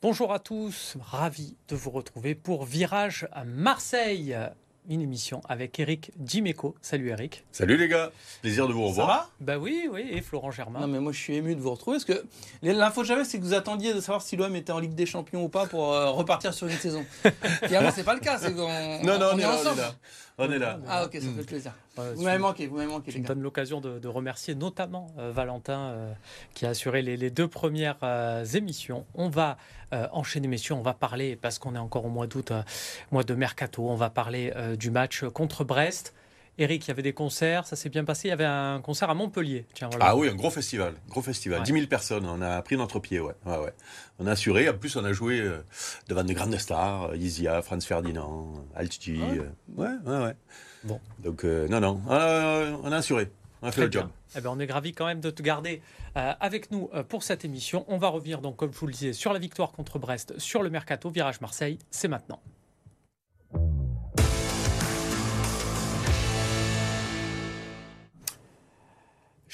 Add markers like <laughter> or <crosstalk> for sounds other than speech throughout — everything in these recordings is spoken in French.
Bonjour à tous, ravi de vous retrouver pour Virage à Marseille, une émission avec Eric Dimeco. Salut Eric. Salut les gars, plaisir de vous revoir. Ça va? Bah oui, oui, et Florent Germain. Non mais moi je suis ému de vous retrouver parce que l'info que j'avais c'est que vous attendiez de savoir si l'OM était en Ligue des Champions ou pas pour euh, repartir sur une saison. <laughs> Finalement c'est pas le cas, c'est qu'on Non, non, on, on, est, est là, ensemble. on est là. On est là. Ah ok, ça fait plaisir. Euh, Vous m'avez manqué, vous m'avez manqué Tu me gars. donnes l'occasion de, de remercier notamment euh, Valentin euh, qui a assuré les, les deux premières euh, émissions. On va euh, enchaîner, messieurs. On va parler, parce qu'on est encore au mois d'août, euh, mois de mercato, on va parler euh, du match contre Brest. Eric, il y avait des concerts, ça s'est bien passé. Il y avait un concert à Montpellier. Tiens, voilà. Ah oui, un gros festival, gros festival, Ouais. 10 000 personnes, on a pris notre pied, ouais. ouais, ouais. On a assuré, en plus on a joué euh, devant de grandes stars, euh, Isia, Franz Ferdinand, Altiti, Ouais. euh, ouais, ouais, ouais. Bon. Donc euh, non, non, on a, on a assuré, on a fait Très le bien. job. Eh ben, on est gravi quand même de te garder euh, avec nous pour cette émission. On va revenir donc, comme je vous le disais, sur la victoire contre Brest, sur le mercato, virage Marseille. C'est maintenant.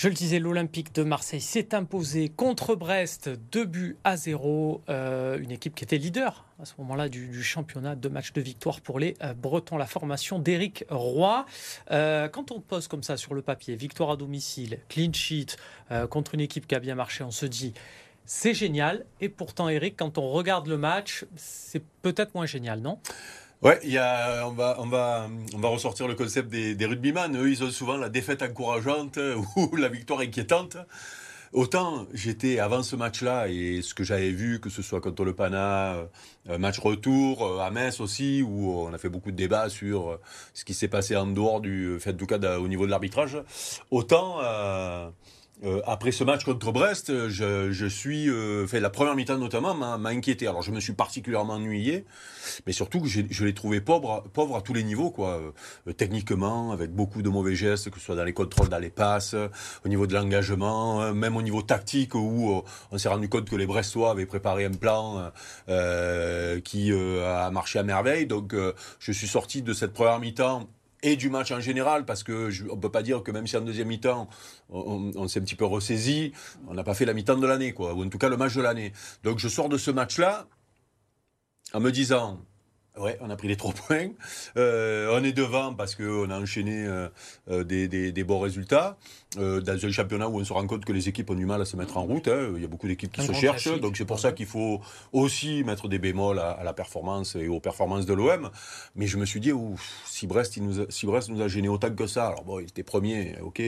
Je le disais, l'Olympique de Marseille s'est imposé contre Brest, 2 buts à 0. Euh, une équipe qui était leader à ce moment-là du, championnat, deux matchs de victoire pour les euh, Bretons. La formation d'Éric Roy. Euh, quand on pose comme ça sur le papier, victoire à domicile, clean sheet, euh, contre une équipe qui a bien marché, on se dit c'est génial. Et pourtant, Eric, quand on regarde le match, c'est peut-être moins génial, non? Ouais, y a, on, va, on, va, on va ressortir le concept des, des rugbyman. Eux, ils ont souvent la défaite encourageante <laughs> ou la victoire inquiétante. Autant j'étais avant ce match-là et ce que j'avais vu, que ce soit contre le Pana, euh, match retour, euh, à Metz aussi, où on a fait beaucoup de débats sur euh, ce qui s'est passé en dehors du fait, en tout cas au niveau de l'arbitrage. Autant euh, euh, après ce match contre Brest, je, je suis euh, fait la première mi-temps notamment m'a inquiété. Alors je me suis particulièrement ennuyé, mais surtout je l'ai trouvé pauvre, pauvre à tous les niveaux, quoi. Euh, techniquement, avec beaucoup de mauvais gestes, que ce soit dans les contrôles, dans les passes, euh, au niveau de l'engagement, euh, même au niveau tactique, où euh, on s'est rendu compte que les Brestois avaient préparé un plan euh, qui euh, a marché à merveille. Donc euh, je suis sorti de cette première mi-temps et du match en général, parce que je, on peut pas dire que même si en deuxième mi-temps, on, on s'est un petit peu ressaisi, on n'a pas fait la mi-temps de l'année, quoi, ou en tout cas le match de l'année. Donc je sors de ce match-là en me disant, ouais, on a pris les trois <laughs> points, euh, on est devant parce qu'on a enchaîné euh, euh, des, des- des bons résultats, euh, dans un championnat où on se rend compte que les équipes ont du mal à se mettre en route, hein. il y a beaucoup d'équipes qui Un se cherchent, classique. donc c'est pour ça qu'il faut aussi mettre des bémols à, à la performance et aux performances de l'OM. Mais je me suis dit, ouf, si Brest, il nous a, si Brest nous a gêné autant que ça, alors bon, il était premier, ok,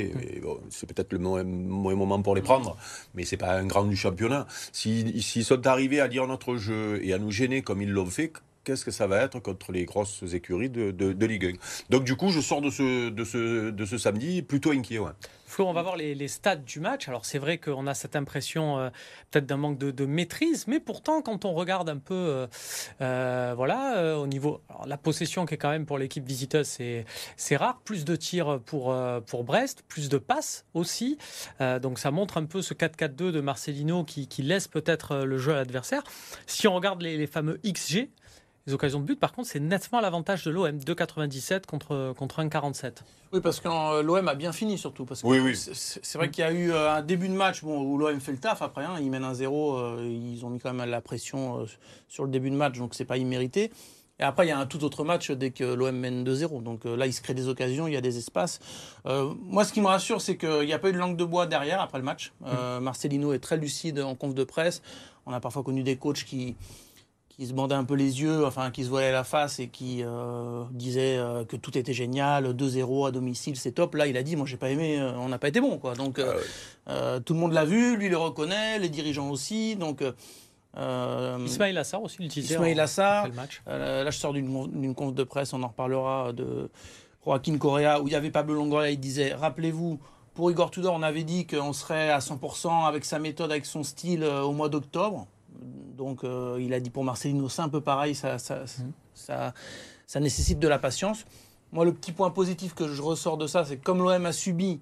bon, c'est peut-être le mauvais, moment pour les prendre, mais c'est pas un grand du championnat. S'ils s'ils sont arrivés à lire notre jeu et à nous gêner comme ils l'ont fait, qu'est-ce que ça va être contre les grosses écuries de, de, de Ligue 1 Donc du coup, je sors de ce, de ce, de ce samedi plutôt inquiet. Flo, on va voir les, les stats du match. Alors c'est vrai qu'on a cette impression euh, peut-être d'un manque de, maîtrise, mais pourtant quand on regarde un peu, euh, euh, voilà, au niveau, la possession qui est quand même pour l'équipe visiteuse, c'est c'est rare. Plus de tirs pour pour Brest, plus de passes aussi. Donc ça montre un peu ce 4-4-2 de Marcelino qui, laisse peut-être le jeu à l'adversaire. Si on regarde les fameux XG. Les occasions de but, par contre, c'est nettement l'avantage de l'OM, 2,97 contre, contre 1,47. Oui parce que euh, l'OM a bien fini surtout parce que Oui, oui. c'est- vrai qu'il y a eu euh, un début de match bon, où l'OM fait le taf après hein, ils mènent un 0 euh, ils ont mis quand même la pression euh, sur le début de match donc c'est pas immérité. Et après, il y a un tout autre match dès que l'OM mène 2-0. Donc euh, là, il se crée des occasions, il y a des espaces. Euh, moi, ce qui me rassure, c'est qu'il n'y a pas eu de langue de bois derrière après le match. Euh, Marcelino est très lucide en conf de presse. On a parfois connu des coachs qui, qui se bandaient un peu les yeux, enfin qui se voilaient la face et qui euh, disaient euh, que tout était génial, 2-0 à domicile, c'est top. Là, il a dit, moi, j'ai pas aimé, euh, on n'a pas été bon, quoi. Donc, euh, Ah ouais. euh, tout le monde l'a vu, lui le reconnaît, les dirigeants aussi. Donc, Ismail Assar aussi l'utilisait Ismail en- Assar, le euh, là, je sors d'une con- d'une conf de presse, on en reparlera de Joaquin Correa, où il y avait Pablo Longoria, il disait Rappelez-vous, pour Igor Tudor, on avait dit qu'on serait à 100% avec sa méthode, avec son style euh, au mois d'octobre. Donc, euh, il a dit pour Marcelino, c'est un peu pareil, ça, ça, ça, ça nécessite de la patience. Moi, le petit point positif que je ressors de ça, c'est que comme l'OM a subi,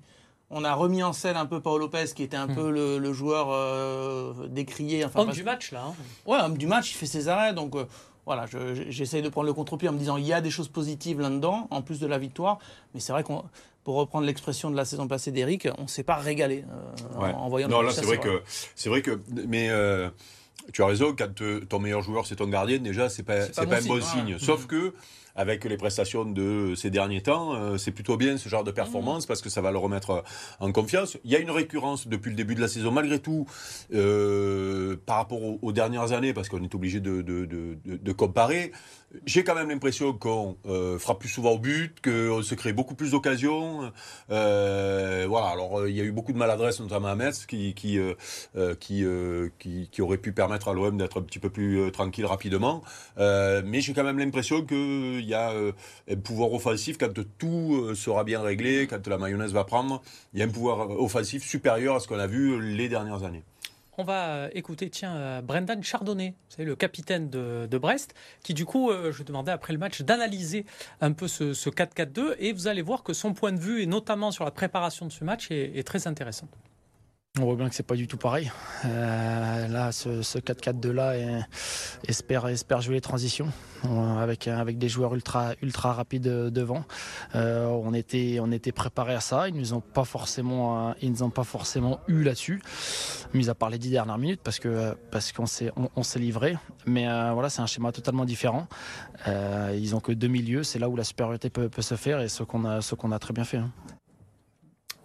on a remis en scène un peu Paul Lopez, qui était un peu le, le joueur euh, décrié. Enfin, Homme parce- du match, là. hein. Ouais, homme du match, il fait ses arrêts. Donc euh, voilà, je- je- j'essaye de prendre le contre-pied en me disant il y a des choses positives là-dedans, en plus de la victoire. Mais c'est vrai qu'on, pour reprendre l'expression de la saison passée d'Eric, on ne s'est pas régalé euh, Ouais. en, en voyant Non, le là, match, c'est vrai que, c'est vrai que, mais euh, tu as raison, quand ton meilleur joueur c'est ton gardien, déjà c'est pas, pas, pas un bon signe. Sauf que avec les prestations de ces derniers temps, euh, c'est plutôt bien ce genre de performance parce que ça va le remettre en confiance. Il y a une récurrence depuis le début de la saison, malgré tout, euh, par rapport aux, dernières années, parce qu'on est obligé de, de, de, de comparer. J'ai quand même l'impression qu'on euh, frappe plus souvent au but, qu'on se crée beaucoup plus d'occasions. Euh, voilà, alors euh, il y a eu beaucoup de maladresse, notamment à Metz, qui, qui, qui, qui, qui, aurait pu permettre à l'OM d'être un petit peu plus tranquille rapidement. mais j'ai quand même l'impression qu'il y a un pouvoir offensif quand tout sera bien réglé, quand la mayonnaise va prendre. Il y a un pouvoir offensif supérieur à ce qu'on a vu les dernières années on va euh, écouter tiens euh, Brendan Chardonnay, c'est le capitaine de, Brest, qui du coup, euh, je demandais après le match d'analyser un peu ce, 4-4-2 et vous allez voir que son point de vue, et notamment sur la préparation de ce match, est très intéressant. On voit bien que c'est pas du tout pareil. Euh, là, ce, 4-4-2 là espère, jouer les transitions avec, avec des joueurs ultra, ultra rapides devant. Euh, on était, on était préparé à ça. Ils nous ont pas forcément, ils nous ont pas forcément eu là-dessus, mis à part les dix dernières minutes parce qu'on s'est, livré. Mais euh, voilà, c'est un schéma totalement différent. ils ont que deux milieux. C'est là où la supériorité peut, se faire et ce qu'on a, ce qu'on a très bien fait. Hein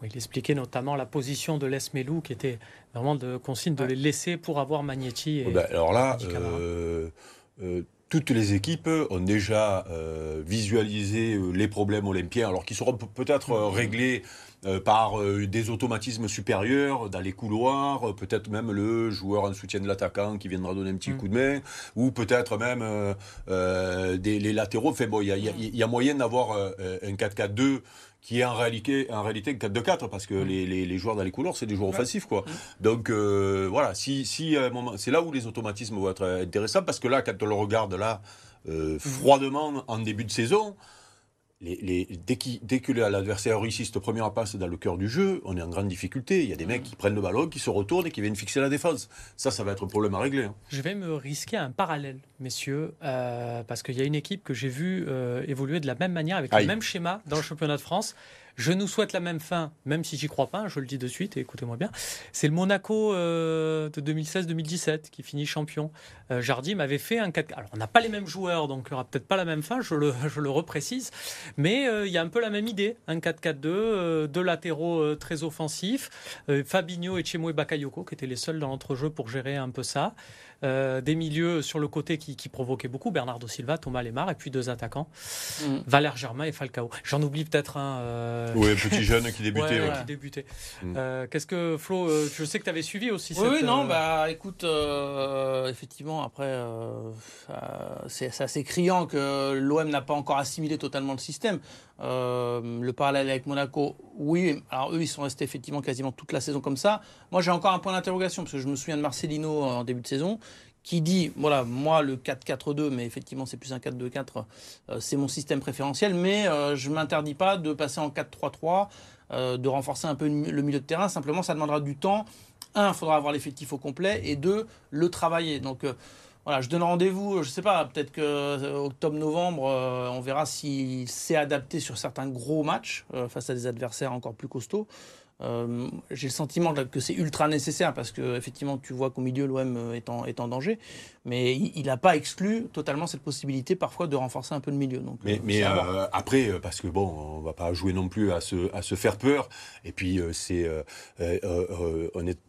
il expliquait notamment la position de Melou qui était vraiment de consigne de les laisser pour avoir Magnetti. Et, ben, alors là, euh, euh, toutes les équipes ont déjà euh, visualisé les problèmes olympiens, alors qu'ils seront peut-être réglés par des automatismes supérieurs dans les couloirs, peut-être même le joueur en soutien de l'attaquant qui viendra donner un petit mm. coup de main, ou peut-être même des, les latéraux. Enfin bon, il y, y, a moyen d'avoir un 4-4-2 qui est en réalité, en réalité 4-2-4, parce que mm. les, les, les, joueurs dans les couloirs, c'est des joueurs offensifs. Quoi. Mm. Donc euh, voilà, si, si c'est là où les automatismes vont être intéressants, parce que là, quand on le regarde là, euh, mm. froidement en début de saison, les, dès, dès, que l'adversaire réussit cette première passe dans le cœur du jeu, on est en grande difficulté. Il y a des mecs qui prennent le ballon, qui se retournent et qui viennent fixer la défense. Ça, ça va être un problème à régler. Hein. Je vais me risquer un parallèle, messieurs, euh, parce qu'il y a une équipe que j'ai vue euh, évoluer de la même manière, avec le même schéma dans le championnat de France. Je nous souhaite la même fin, même si j'y crois pas, je le dis de suite écoutez-moi bien. C'est le Monaco euh, de 2016-2017 qui finit champion. Euh, Jardim m'avait fait un 4 Alors, on n'a pas les mêmes joueurs, donc il n'y aura peut-être pas la même fin, je le, <laughs> je le reprécise. Mais euh, il y a un peu la même idée. Un 4-4-2, deux latéraux très offensifs. Fabinho et Chemo et Bakayoko, qui étaient les seuls dans l'entrejeu pour gérer un peu ça. Euh, des milieux sur le côté qui, provoquaient beaucoup, Bernardo Silva, Thomas Lemar, et puis deux attaquants, mm. Valère Germain et Falcao. J'en oublie peut-être un. Euh... Oui, petit jeune qui débutait. Qui débutait. Mm. Euh, qu'est-ce que Flo, euh, je sais que tu avais suivi aussi. Oui, oui non, bah écoute, effectivement, après, c'est assez criant que l'OM n'a pas encore assimilé totalement le système. Le parallèle avec Monaco, oui. Alors eux, ils sont restés effectivement quasiment toute la saison comme ça. Moi, j'ai encore un point d'interrogation parce que je me souviens de Marcelino en début de saison qui dit, voilà, moi le 4-4-2, mais effectivement c'est plus un 4-2-4, euh, c'est mon système préférentiel, mais euh, je m'interdis pas de passer en 4-3-3, euh, de renforcer un peu le milieu de terrain, simplement ça demandera du temps. Un, il faudra avoir l'effectif au complet, et deux, le travailler. Donc voilà, je donne rendez-vous, je ne sais pas, peut-être que octobre-novembre, on verra s'il s'est adapté sur certains gros matchs face à des adversaires encore plus costauds. Euh, j'ai le sentiment que c'est ultra nécessaire parce que effectivement tu vois qu'au milieu l'OM euh, est en, est en danger, mais il n'a pas exclu totalement cette possibilité parfois de renforcer un peu le milieu. Donc, mais, euh, mais après, parce que bon, on va pas jouer non plus à se, à se faire peur, et puis c'est on est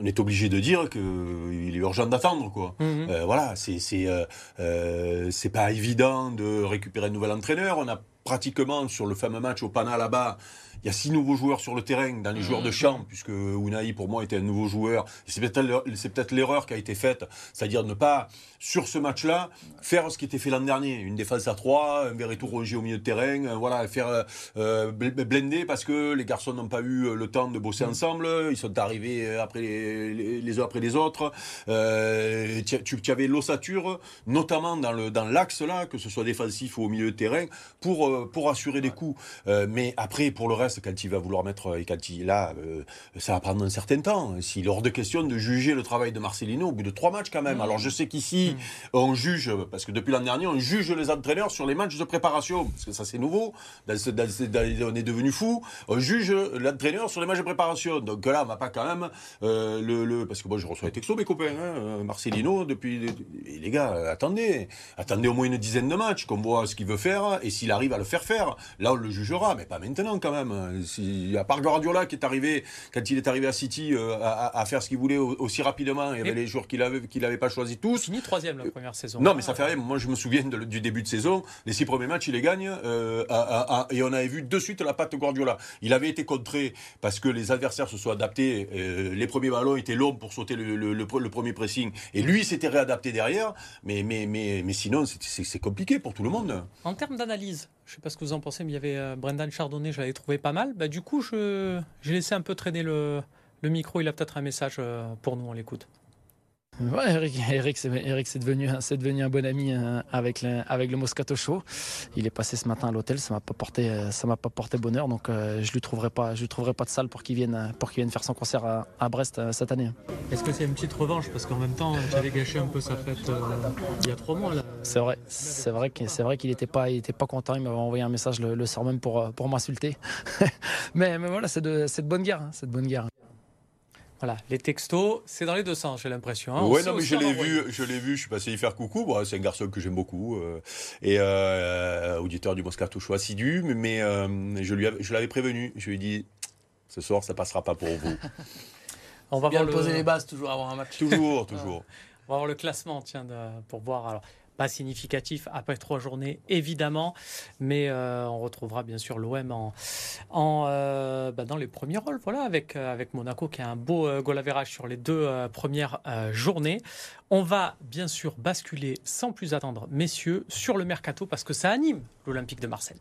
on est obligé de dire qu'il est urgent d'attendre quoi. Mhm. voilà, c'est c'est pas évident de récupérer un nouvel entraîneur. On a pratiquement sur le fameux match au Pana là-bas, il y a six nouveaux joueurs sur le terrain, dans les joueurs de champ, puisque Unai, pour moi, était un nouveau joueur. C'est peut-être l'erreur qui a été faite, c'est-à-dire ne pas, sur ce match-là, faire ce qui était fait l'an dernier. Une défense à trois, un Verretou Roger au milieu de terrain, euh, voilà, faire euh, euh, blender parce que les garçons n'ont pas eu le temps de bosser mm. ensemble. Ils sont arrivés après les, les, uns après les autres. tu, tu, avais l'ossature, notamment dans l'axe dans là, que ce soit défensif ou au milieu de terrain, pour pour, assurer des coups. mais après, pour le reste, quand il va vouloir mettre, et quand il là, ça va prendre un certain temps. S'il est hors de question de juger le travail de Marcelino au bout de trois matchs quand même. Alors je sais qu'ici, on juge, parce que depuis l'an dernier, on juge les entraîneurs sur les matchs de préparation, parce que ça c'est nouveau. on est devenu fou. On juge l'entraîneur sur les matchs de préparation. Donc là, on va pas quand même le, parce que moi je reçois les textos mes copains, hein, Marcelino depuis. les gars, attendez, attendez au moins une dizaine de matchs, qu'on voit ce qu'il veut faire et s'il arrive à le faire faire, là on le jugera, mais pas maintenant quand même. Si, à part Guardiola qui est arrivé quand il est arrivé à City à, faire ce qu'il voulait aussi rapidement, il y avait les joueurs qu'il avait qu'il n'avait pas choisi tous. Fini troisième la première saison. Non, mais ça fait rien. Moi je me souviens du début de saison, les six premiers matchs il les gagne euh, et on avait vu de suite la patte Guardiola. Il avait été contré parce que les adversaires se sont adaptés. Euh, les premiers ballons étaient longs pour sauter le, le, premier pressing et lui s'était réadapté derrière. Mais mais mais mais sinon c'est compliqué pour tout le monde. En termes d'analyse, je ne sais pas ce que vous en pensez, mais il y avait euh, Brendan Chardonnay, je l'avais trouvé pas mal. Bah, du coup, j'ai laissé un peu traîner le, le micro. Il a peut-être un message pour nous, on l'écoute. Ouais, Eric, <laughs> Eric, c'est, c'est devenu, c'est devenu un bon ami euh, avec le, avec le Moscato Show. Il est passé ce matin à l'hôtel, ça m'a pas porté, ça m'a pas porté bonheur, donc euh, je lui trouverai pas, je lui trouverai pas de salle pour qu'il vienne, pour qu'il vienne faire son concert à, Brest cette année. Est-ce que c'est une petite revanche? Parce qu'en même temps, j'avais gâché un peu sa fête il y a trois mois là. C'est vrai, c'est vrai, c'est vrai qu'il était pas, il était pas content. Il m'avait envoyé un message le, soir même pour, pour m'insulter. <laughs> mais, mais voilà, c'est de, c'est de bonne guerre, hein, c'est de bonne guerre. Voilà, les textos, c'est dans les deux sens, j'ai l'impression. Hein. Oui, non, mais je l'ai vu, je l'ai vu, je suis passé y faire coucou. c'est un garçon que j'aime beaucoup euh, et euh, auditeur du Moscato Show assidu, mais euh, je lui, je l'avais prévenu. Je lui ai dit, ce soir, ça passera pas pour vous. On va bien le... poser les bases toujours avant un match. Toujours, <laughs> toujours. On va voir le classement, tiens, pour voir. Alors, pas significatif après trois journées, évidemment. Mais euh, on retrouvera bien sûr l'OM en, en euh, bah, dans les premiers rôles, voilà, avec, euh, avec Monaco qui a un beau goal average sur les deux premières journées. On va bien sûr basculer sans plus attendre, messieurs, sur le mercato parce que ça anime l'Olympique de Marseille.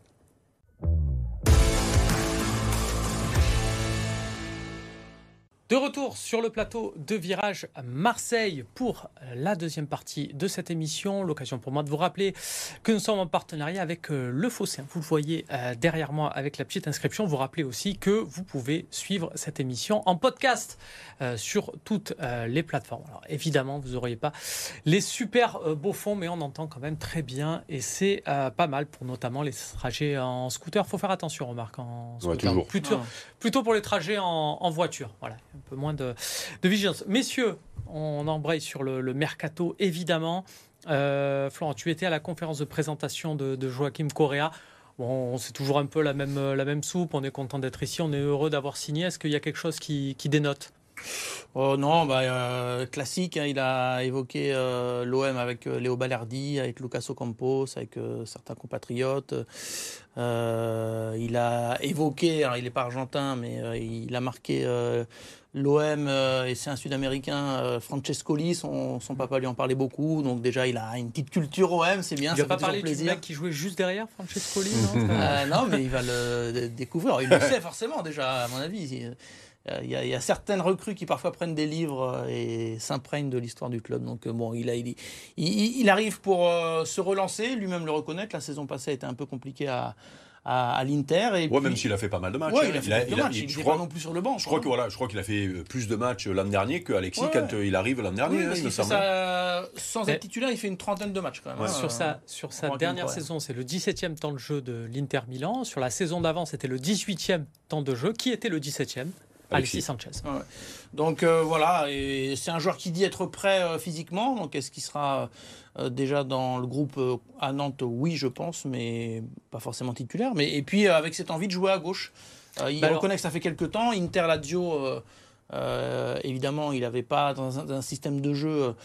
De retour sur le plateau de Virage Marseille pour la deuxième partie de cette émission. L'occasion pour moi de vous rappeler que nous sommes en partenariat avec euh, Le Fossé. Vous le voyez euh, derrière moi avec la petite inscription. Vous rappelez aussi que vous pouvez suivre cette émission en podcast euh, sur toutes les plateformes. Alors évidemment, vous n'auriez pas les super beaux fonds, mais on entend quand même très bien et c'est pas mal pour notamment les trajets en scooter. Faut faire attention, remarque en scooter. plutôt, ah. plutôt pour les trajets en, voiture. Voilà un peu moins de, vigilance. Messieurs, on embraye sur le, mercato, évidemment. Euh, Florent, tu étais à la conférence de présentation de, Joachim Correa. Bon, c'est toujours un peu la même, la même soupe. On est content d'être ici. On est heureux d'avoir signé. Est-ce qu'il y a quelque chose qui, dénote? Oh non, bah, euh, classique. Hein. il a évoqué euh, l'OM avec Léo Balerdi, avec Lucas Ocampos, avec certains compatriotes. il a évoqué, alors il n'est pas argentin, mais il a marqué L'OM, euh, et c'est un Sud-Américain, euh, Francescoli, son, son, papa lui en parlait beaucoup, donc déjà il a une petite culture OM, c'est bien, il fait pas parlé. Du mec qui jouait juste derrière Francescoli, non <laughs> euh, Non, mais il va le découvrir. il le <laughs> sait forcément déjà, à mon avis. Il y, a, il y, a, certaines recrues qui parfois prennent des livres et s'imprègnent de l'histoire du club. Donc bon, il, a, il, il arrive pour se relancer, lui-même le reconnaître. La saison passée a été un peu compliquée à à, l'Inter. Et ouais, même s'il a fait pas mal de matchs. Ouais, il a fait de matchs. Il, je crois, pas non plus sur le banc. Je crois que voilà, je crois qu'il a fait euh, plus de matchs l'an dernier que Alexis quand euh, il arrive l'an dernier. Oui, hein, ça, sans être titulaire, il fait une trentaine de matchs quand même. Hein, sur sa, sur sa dernière saison, c'est le 17e temps de jeu de l'Inter Milan. Sur la saison d'avant, c'était le 18e temps de jeu. Qui était le 17e Alexis, Sanchez. Donc euh, voilà, c'est un joueur qui dit être prêt physiquement. Donc est-ce qu'il sera euh, déjà dans le groupe euh, à Nantes, oui, je pense, mais pas forcément titulaire. Mais, et puis euh, avec cette envie de jouer à gauche. il bah reconnaît que ça fait quelques temps. Inter Lazio, évidemment, il n'avait pas dans un, système de jeu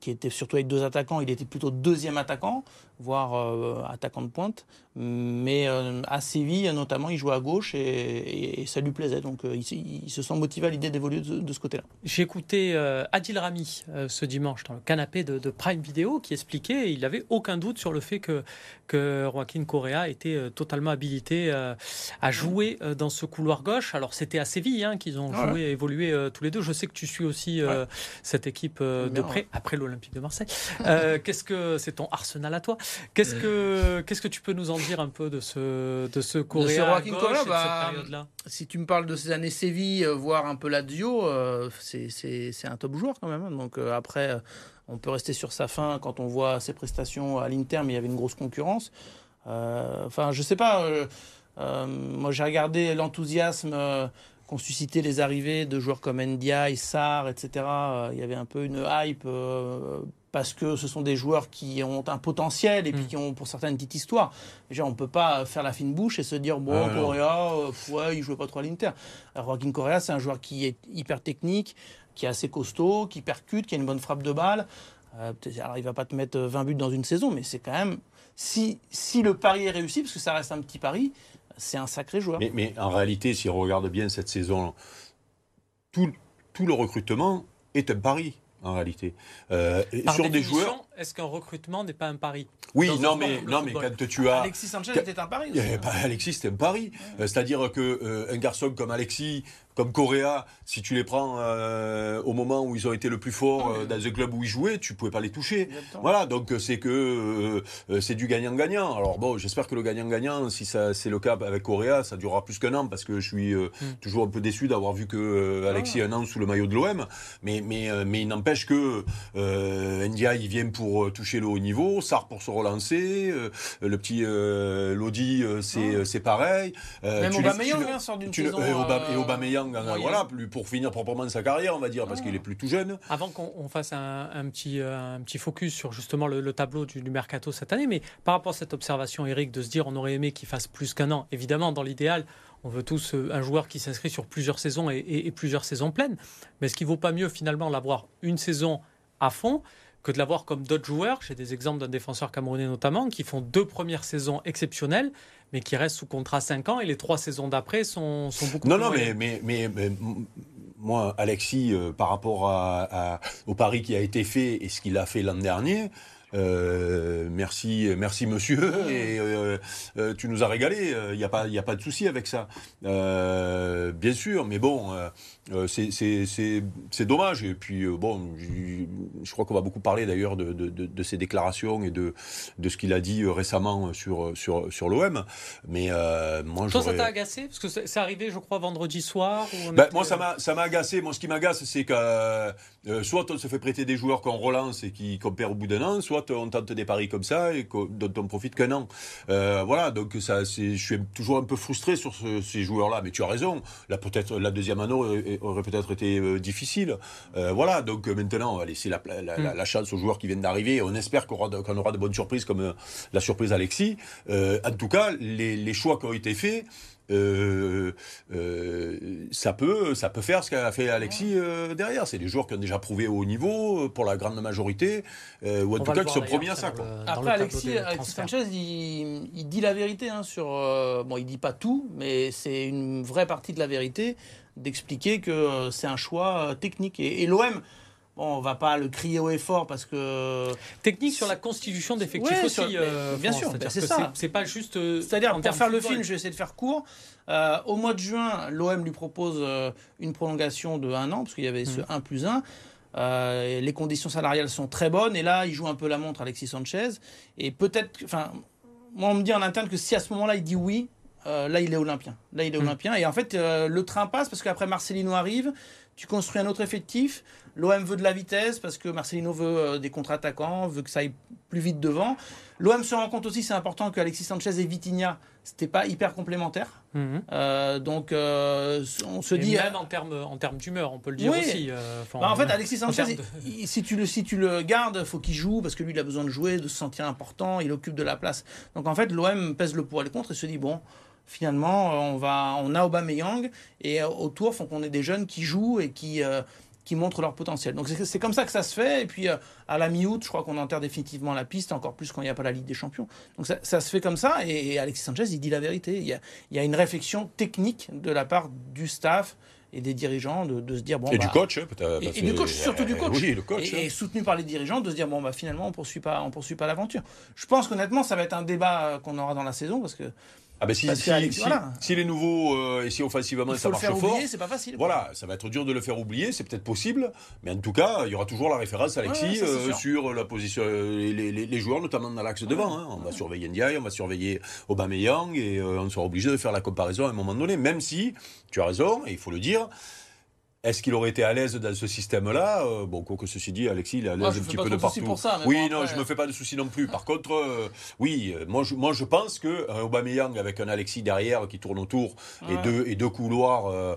qui était surtout avec deux attaquants. Il était plutôt deuxième attaquant voire euh, attaquant de pointe. Mais euh, à Séville, notamment, il jouait à gauche et, ça lui plaisait. Donc euh, il, se sent motivé à l'idée d'évoluer de, ce côté-là. J'ai écouté Adil Rami ce dimanche dans le canapé de, Prime Video qui expliquait, il n'avait aucun doute sur le fait que, que Joaquin Correa était totalement habilité à jouer dans ce couloir gauche. Alors c'était à Séville hein, qu'ils ont joué, évolué tous les deux. Je sais que tu suis aussi cette équipe de, de près, après l'Olympique de Marseille. Euh, <laughs> qu'est-ce que c'est ton Arsenal à toi? Qu'est-ce que qu'est-ce que tu peux nous en dire un peu de ce de ce Coréa de, cette bah, période-là? Si tu me parles de ces années Séville, euh, voire un peu Lazio, euh, c'est un top joueur quand même. Hein. Donc euh, après, on peut rester sur sa fin quand on voit ses prestations à l'Inter, mais il y avait une grosse concurrence. Enfin, je sais pas. moi, j'ai regardé l'enthousiasme qu'ont suscité les arrivées de joueurs comme Ndiaye, Sarr, etc. Il y avait un peu une hype parce que ce sont des joueurs qui ont un potentiel et puis mm. qui ont pour certains une petite histoire. Déjà, on ne peut pas faire la fine bouche et se dire, bon, ah, Correa, euh, ouais, il ne jouait pas trop à l'Inter. Joaquin Correa, c'est un joueur qui est hyper technique, qui est assez costaud, qui percute, qui a une bonne frappe de balle. Euh, alors, il ne va pas te mettre 20 buts dans une saison, mais c'est quand même. Si, si le pari est réussi, parce que ça reste un petit pari, c'est un sacré joueur. Mais, mais, en réalité, si on regarde bien cette saison, tout, tout le recrutement est un pari en réalité. Euh, sur des joueurs. Est-ce qu'un recrutement n'est pas un pari Oui, non, mais, non, mais quand tu as. Alexis Sanchez était un pari. Aussi, hein. Alexis, c'était un pari. Euh, c'est-à-dire qu'un euh, garçon comme Alexis, comme Correa, si tu les prends euh, au moment où ils ont été le plus forts euh, dans un club où ils jouaient, tu pouvais pas les toucher. Voilà, donc c'est que c'est du gagnant-gagnant. Alors bon, j'espère que le gagnant-gagnant, si ça c'est le cas avec Correa, ça durera plus qu'un an parce que je suis hmm. toujours un peu déçu d'avoir vu que Alexis ah. un an sous le maillot de l'OM. Mais mais mais il n'empêche que India il vient pour toucher le haut niveau, Sar pour se relancer, le petit Lodi c'est ah. c'est pareil. Même Aubameyang hein, sort d'une saison. et Aubameyang voilà, plus pour finir proprement sa carrière, on va dire, parce qu'il est plus tout jeune. Avant qu'on fasse un, petit, euh, un petit focus sur justement le, tableau du, mercato cette année, mais par rapport à cette observation, Eric, de se dire on aurait aimé qu'il fasse plus qu'un an, évidemment, dans l'idéal, on veut tous euh, un joueur qui s'inscrit sur plusieurs saisons et, plusieurs saisons pleines. Mais est-ce qu'il vaut pas mieux finalement l'avoir une saison à fond que de l'avoir comme d'autres joueurs J'ai des exemples d'un défenseur camerounais notamment qui font deux premières saisons exceptionnelles mais qui reste sous contrat 5 ans et les trois saisons d'après sont, sont beaucoup non, plus. Non, non, mais, mais, mais, moi, Alexis, euh, par rapport à, au pari qui a été fait et ce qu'il a fait l'an dernier, euh, merci, merci monsieur, <laughs> et euh, euh, tu nous as régalé. Il n'y a pas, il a pas de souci avec ça, bien sûr. Mais bon, c'est dommage. Et puis bon, je, crois qu'on va beaucoup parler d'ailleurs de, de, de, ses déclarations et de, de ce qu'il a dit récemment sur sur sur l'OM. Mais moi, toi, ça t'a agacé? Parce que c'est arrivé, je crois, vendredi soir. Ben, moi, ça m'a ça m'a agacé. Moi, ce qui m'agace, c'est que soit on se fait prêter des joueurs qu'on relance et qu'on perd au bout d'un an, soit on tente des paris comme ça et dont on profite qu'un an. Euh, voilà, donc ça, je suis toujours un peu frustré sur ces joueurs-là. Mais tu as raison, là peut-être la deuxième année aurait peut-être été euh, difficile. Euh, voilà, donc maintenant on va laisser la, la, chance aux joueurs qui viennent d'arriver. On espère qu'on aura, aura, de bonnes surprises comme la surprise Alexis. en tout cas, les, les choix qui ont été faits. Euh, euh, ça, peut, ça peut faire ce qu'a fait Alexis euh, derrière. C'est des joueurs qui ont déjà prouvé au haut niveau pour la grande majorité, ou en tout cas qui sont promis à ça. Après, Alexis, Sanchez, il, dit la vérité hein, sur. bon, il dit pas tout, mais c'est une vraie partie de la vérité d'expliquer que c'est un choix technique. Et, et l'OM Bon, on va pas le crier haut et fort parce que technique sur la constitution d'effectifs aussi. Euh, bien sûr, c'est ça. C'est pas juste. Euh, C'est-à-dire pour faire le film, je vais essayer de faire court. Euh, au mois de juin, l'OM lui propose une prolongation de un an parce qu'il y avait ce 1 mm. plus 1. les conditions salariales sont très bonnes et là, il joue un peu la montre, Alexis Sanchez. Et peut-être, enfin, moi, on me dit en interne que si à ce moment-là, il dit oui, là, il est olympien. Là, il est mm. olympien. Et en fait, le train passe parce qu'après Marcelino arrive tu construis un autre effectif. L'OM veut de la vitesse parce que Marcelino veut euh, des contre-attaquants, veut que ça aille plus vite devant. L'OM se rend compte aussi, c'est important que Alexis Sanchez et Vitinha, c'était pas hyper complémentaire. Mhm. Euh, donc euh, on se dit même en termes en termes d'humeur, on peut le dire aussi. Bah, en fait, Alexis Sanchez, si tu le si tu le gardes, faut qu'il joue parce que lui, il a besoin de jouer, de se sentir important. Il occupe de la place. Donc en fait, l'OM pèse le pour et le contre et se dit bon finalement, on, va, on a Aubameyang et autour, faut qu'on ait des jeunes qui jouent et qui, euh, qui montrent leur potentiel. Donc c'est comme ça que ça se fait. Et puis euh, à la mi-août, je crois qu'on enterre définitivement la piste, encore plus quand il n'y a pas la Ligue des Champions. Donc ça, ça, se fait comme ça. Et, Alexis Sanchez, il dit la vérité. Il y, a, il y a une réflexion technique de la part du staff et des dirigeants de, de se dire bon et du bah, coach hein, et, du coach surtout du coach, oui, le coach et, hein. soutenu par les dirigeants de se dire bon bah finalement on poursuit pas on poursuit pas l'aventure je pense qu'honnêtement ça va être un débat qu'on aura dans la saison parce que Ah ben si, si, si- voilà. si les nouveaux euh, et si offensivement ça marche fort, c'est pas facile. voilà, ça va être dur de le faire oublier, c'est peut-être possible, mais en tout cas, il y aura toujours la référence Alexis Ouais, ouais, euh, sur la position, euh, les, les- les joueurs notamment dans l'axe devant. hein. On va surveiller Ndiaye, on va surveiller Aubameyang et euh, on sera obligé de faire la comparaison à un moment donné, même si tu as raison et il faut le dire. Est-ce qu'il aurait été à l'aise dans ce système-là? Euh, Bon, quoi que ceci dit, Alexis, il est à l'aise un petit peu de partout. pour ça, oui, non, je me fais pas de soucis non plus. Par contre, euh, oui, euh, moi je, moi je pense que un Aubameyang avec un Alexis derrière qui tourne autour et deux et deux couloirs,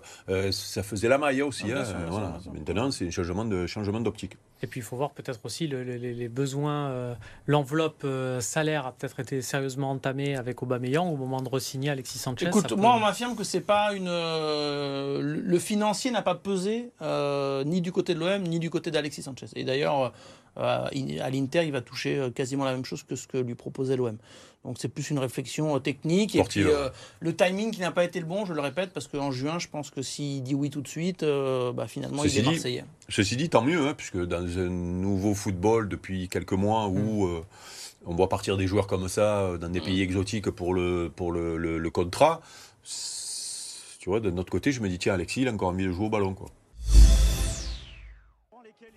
ça faisait la maille aussi. Ah, hein, sûr, voilà. sûr. Maintenant, c'est un changement de changement d'optique. Et puis il faut voir peut-être aussi le- le- les, besoins. euh, L'enveloppe euh, salaire a peut-être été sérieusement entamée avec Aubameyang au moment de re-signer Alexis Sanchez. Écoute, peut- moi on m'affirme que c'est pas une. euh, le financier n'a pas pesé ni du côté de l'OM ni du côté d'Alexis Sanchez. Et d'ailleurs, à l'Inter, il va toucher euh, quasiment la même chose que ce que lui proposait l'OM. Donc c'est plus une réflexion euh, technique et puis euh, le timing qui n'a pas été le bon, je le répète, parce qu'en juin, je pense que s'il dit oui tout de suite, euh, bah, finalement Ceci il est dit, Marseillais. Ceci dit, tant mieux, hein, puisque dans un nouveau football depuis quelques mois où euh, on voit partir des joueurs comme ça euh, dans des pays exotiques pour le, pour le, le- le contrat, tu vois, de notre côté, je me dis, tiens, Alexis, il a encore envie de jouer au ballon. Quoi.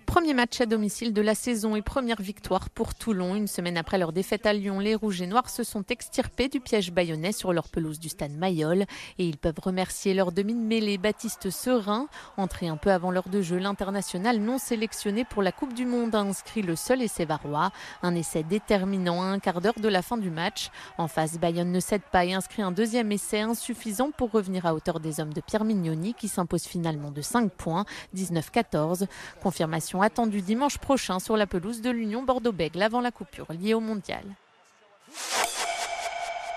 Premier match à domicile de la saison et première victoire pour Toulon. Une semaine après leur défaite à Lyon, les Rouges et Noirs se sont extirpés du piège bayonnais sur leur pelouse du stade Mayol. Et ils peuvent remercier leur demi de mêlée Baptiste Serin. Entré un peu avant l'heure de jeu, l'international non sélectionné pour la Coupe du Monde a inscrit le seul essai varois. Un essai déterminant à un quart d'heure de la fin du match. En face, Bayonne ne cède pas et inscrit un deuxième essai insuffisant pour revenir à hauteur des hommes de Pierre Mignoni qui s'impose finalement de 5 points, 19-14. Confirmation attendue dimanche prochain sur la pelouse de l'Union Bordeaux-Bègles avant la coupure liée au mondial.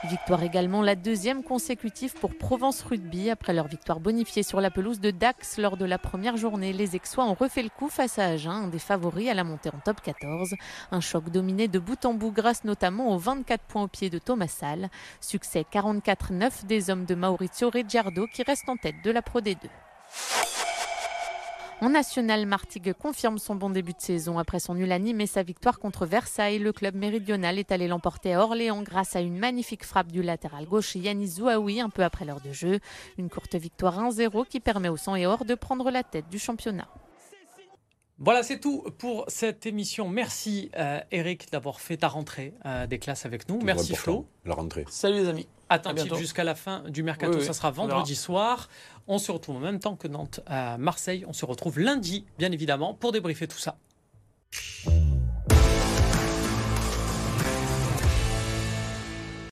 Victoire également la deuxième consécutive pour Provence Rugby. Après leur victoire bonifiée sur la pelouse de Dax lors de la première journée, les Aixois ont refait le coup face à Agen, un des favoris à la montée en top 14. Un choc dominé de bout en bout grâce notamment aux 24 points au pied de Thomas Salle. Succès 44-9 des hommes de Maurizio Reggiardo qui restent en tête de la Pro D2. En national, Martigues confirme son bon début de saison après son nul à Nîmes et sa victoire contre Versailles. Le club méridional est allé l'emporter à Orléans grâce à une magnifique frappe du latéral gauche Yanis Zouaoui un peu après l'heure de jeu. Une courte victoire 1-0 qui permet au sang et or de prendre la tête du championnat. Voilà, c'est tout pour cette émission. Merci euh, Eric d'avoir fait ta rentrée euh, des classes avec nous. Merci Flo. La rentrée. Salut les amis attentif jusqu'à la fin du mercato. Ça sera vendredi soir. On se retrouve en même temps que Nantes à Marseille. On se retrouve lundi, bien évidemment, pour débriefer tout ça.